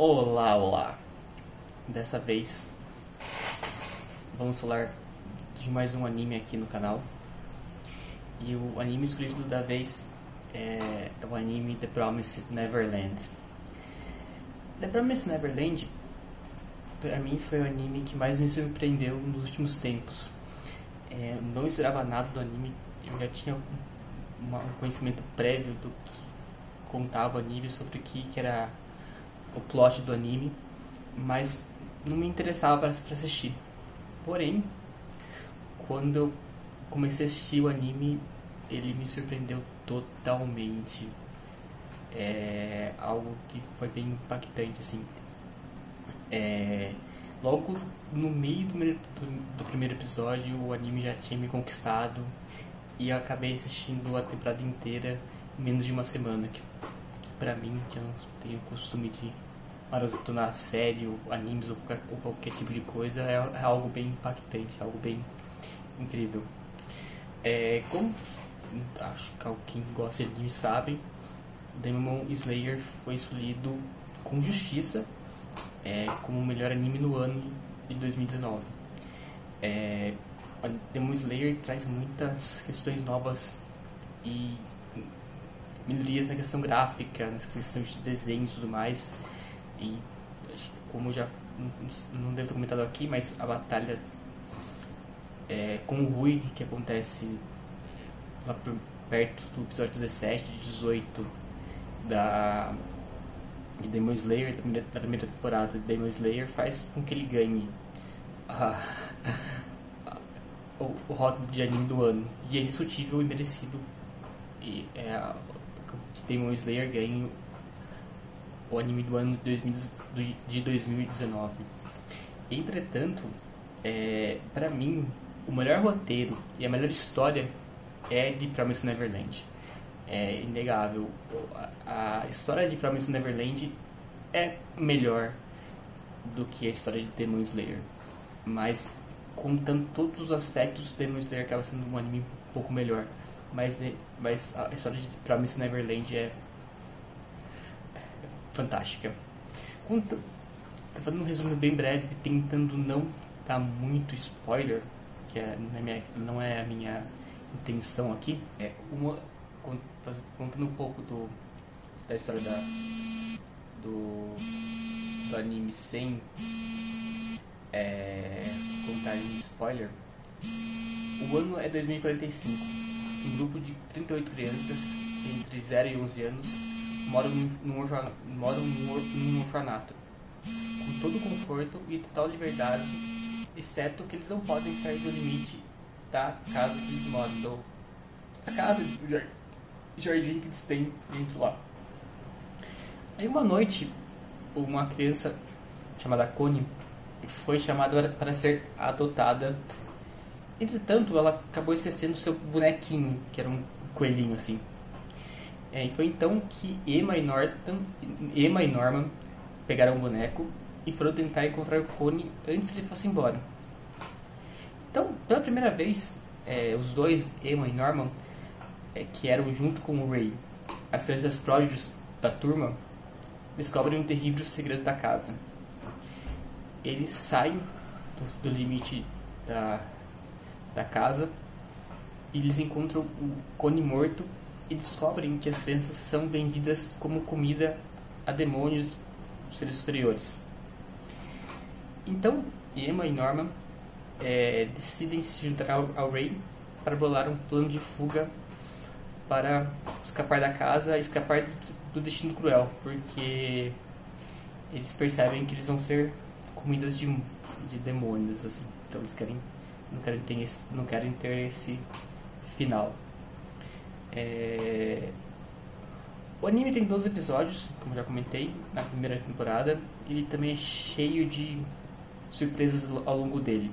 Olá, olá! Dessa vez vamos falar de mais um anime aqui no canal. E o anime escolhido da vez é, é o anime The Promised Neverland. The Promised Neverland, pra mim, foi o anime que mais me surpreendeu nos últimos tempos. É, não esperava nada do anime, eu já tinha um, um conhecimento prévio do que contava o anime, sobre o que, que era o plot do anime, mas não me interessava para assistir. Porém, quando eu comecei a assistir o anime, ele me surpreendeu totalmente. É algo que foi bem impactante, assim. É, logo no meio do, do, do, primeiro episódio, o anime já tinha me conquistado e eu acabei assistindo a temporada inteira em menos de uma semana. Que, pra mim, que eu não tenho costume de maratonar série, ou animes ou qualquer, ou qualquer tipo de coisa, é, é algo bem impactante, algo bem incrível. É, como acho que quem gosta de anime sabe, Demon Slayer foi escolhido com justiça é, como o melhor anime no ano de 2019. É, Demon Slayer traz muitas questões novas e melhorias na questão gráfica, na questão de desenho e tudo mais. E como já não devo ter comentado aqui, mas a batalha é, com o Rui, que acontece lá por, perto do episódio 17 e 18 da, de Demon Slayer, da primeira, da primeira temporada de Demon Slayer, faz com que ele ganhe a, a, o, o rótulo de anime do ano. E é indiscutível e merecido e, é, Demon Slayer ganhe o anime do ano de 2019. Entretanto, é, para mim, o melhor roteiro e a melhor história é de Promise Neverland. É inegável. A, a história de Promise Neverland é melhor do que a história de Demon Slayer. Mas, contando todos os aspectos, Demon Slayer acaba sendo um anime um pouco melhor. Mas, mas a história de Promise Neverland é fantástica. Conta, fazendo um resumo bem breve, tentando não dar muito spoiler, que é, não, é minha, não é a minha intenção aqui. É uma, contando um pouco do, da história da, do, do anime sem é, contar nenhum spoiler. O ano é 2045. Um grupo de 38 crianças entre 0 e 11 anos moram num, orfanato, moram num orfanato, com todo conforto e total liberdade, exceto que eles não podem sair do limite da casa que eles moram, do, da casa, do jardim que eles têm dentro lá. Aí uma noite, uma criança chamada Connie foi chamada para ser adotada. Entretanto, ela acabou esquecendo seu bonequinho, que era um coelhinho assim. É, e foi então que Emma e, Norton, Emma e Norman pegaram o boneco e foram tentar encontrar o Cone antes que ele fosse embora. Então, pela primeira vez, é, os dois, Emma e Norman, é, que eram junto com o Ray, as crianças pródigos da turma, descobrem um terrível segredo da casa. Eles saem do, do limite da, da casa e eles encontram o Cone morto e descobrem que as crianças são vendidas como comida a demônios seres superiores. Então, Emma e Norman é, decidem se juntar ao, ao Ray para bolar um plano de fuga para escapar da casa escapar do, do, destino cruel, porque eles percebem que eles vão ser comidas de, de demônios, assim. Então eles querem não querem ter esse, não querem ter esse final. É... O anime tem 12 episódios, como já comentei, na primeira temporada. Ele também é cheio de surpresas ao longo dele.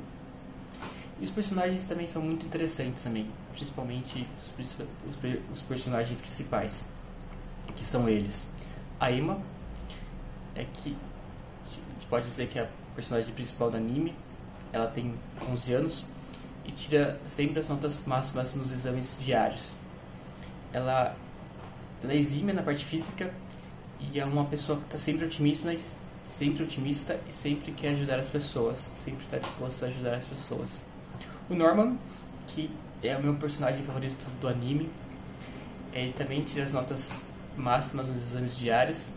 E os personagens também são muito interessantes também, principalmente os, os, os personagens principais, que são eles. A Emma, é que a gente pode dizer que é a personagem principal do anime. Ela tem 11 anos e tira sempre as notas máximas nos exames diários ela, ela é exímia na parte física e é uma pessoa que está sempre otimista, sempre otimista e sempre quer ajudar as pessoas, sempre está disposto a ajudar as pessoas. O Norman, que é o meu personagem favorito do anime, ele também tira as notas máximas nos exames diários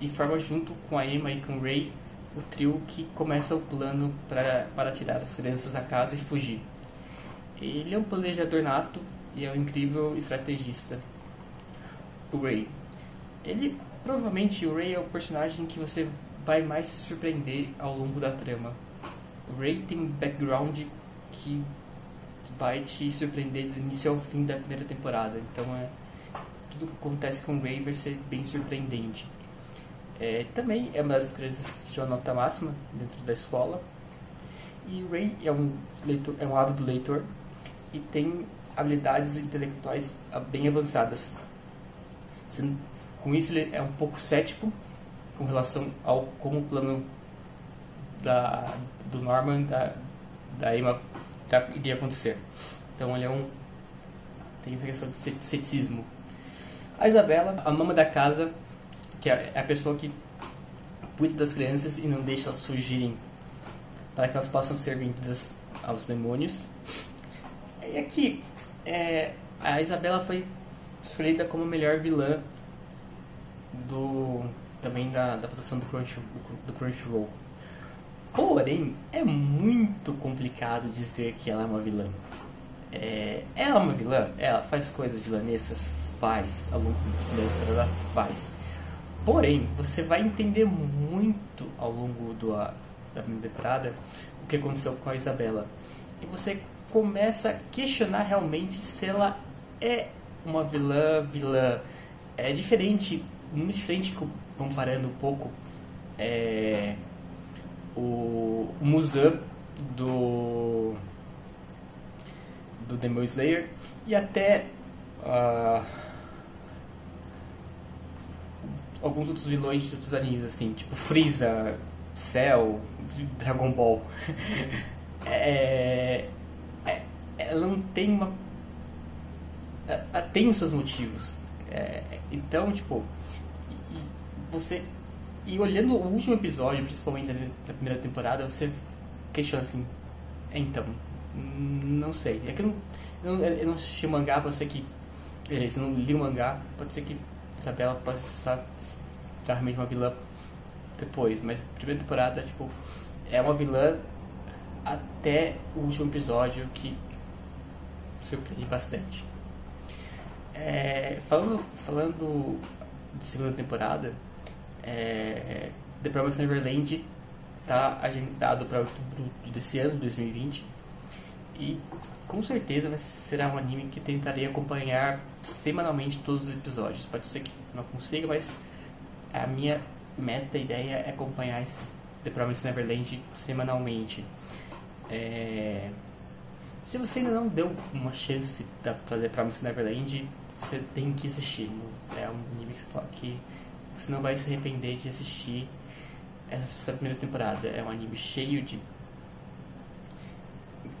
e forma junto com a Emma e com o Ray o trio que começa o plano pra, para tirar as crianças da casa e fugir. Ele é um planejador nato e é um incrível estrategista. O Ray. Ele provavelmente o Ray é o personagem que você vai mais se surpreender ao longo da trama. O Ray tem um background que vai te surpreender do início ao fim da primeira temporada. Então é tudo que acontece com o Ray vai ser bem surpreendente. É, também é uma das crianças que tirou nota máxima dentro da escola. E Ray é um, leitor, é um ávido leitor e tem habilidades intelectuais bem avançadas. Com isso, ele é um pouco cético com relação ao como o plano da, do Norman da, da Emma iria acontecer. Então, ele é um tem essa questão de ceticismo. A Isabela, a mama da casa, que é a pessoa que cuida das crianças e não deixa elas fugirem para que elas possam ser vendidas aos demônios. E aqui, é, a Isabela foi escolhida como a melhor vilã do também da, da votação do, Crunch, do Crunchyroll. Porém, é muito complicado dizer que ela é uma vilã. É, ela é uma vilã? Ela faz coisas vilanescas? Faz. Ao longo ela faz. Porém, você vai entender muito ao longo do, da temporada o que aconteceu com a Isabela. E você começa a questionar realmente se ela é uma vilã, vilã. É diferente, muito diferente comparando um pouco é, o, o Muzan do do Demon Slayer e até uh, alguns outros vilões de outros animes, assim, tipo Freeza, Cell, Dragon Ball. é, é, ela não tem uma. Ela tem os seus motivos. É, então, tipo, você. E olhando o último episódio, principalmente da primeira temporada, você questiona assim. Então, não sei. É que eu não, eu não assisti o mangá, pode ser que. Se não li o mangá, pode ser que Isabela possa realmente uma vilã depois, mas a primeira temporada, tipo, é uma vilã até o último episódio que surpreende bastante. É, falando, falando de segunda temporada, é, The Promised Neverland está agendado para outubro desse ano, 2020, e com certeza será um anime que tentarei acompanhar semanalmente todos os episódios. Pode ser que não consiga, mas a minha meta, ideia é acompanhar The Promised Neverland semanalmente. É... Se você ainda não deu uma chance para The Promised Neverland, você tem que assistir. É um anime que você não vai se arrepender de assistir essa primeira temporada. É um anime cheio de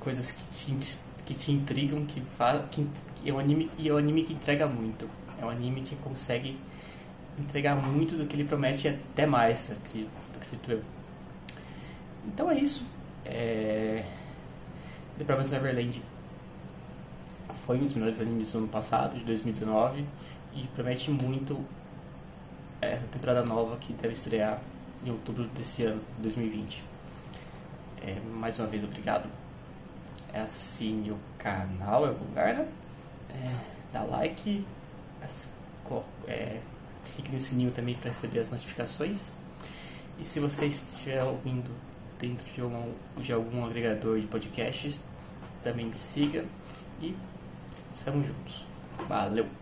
coisas que te, que te intrigam, que, fala, que, que é um anime e é um anime que entrega muito. É um anime que consegue entregar muito do que ele promete e até mais, acredito, acredito eu. Então é isso. É... The Promised Neverland foi um dos melhores animes do ano passado, de 2019, e promete muito essa temporada nova que deve estrear em outubro desse ano, 2020. É, mais uma vez, obrigado. Assine o canal, é o lugar, né? É, dá like, é, clique no sininho também para receber as notificações. E se você estiver ouvindo dentro de, uma, de algum agregador de podcasts, também me siga e estamos juntos. Valeu!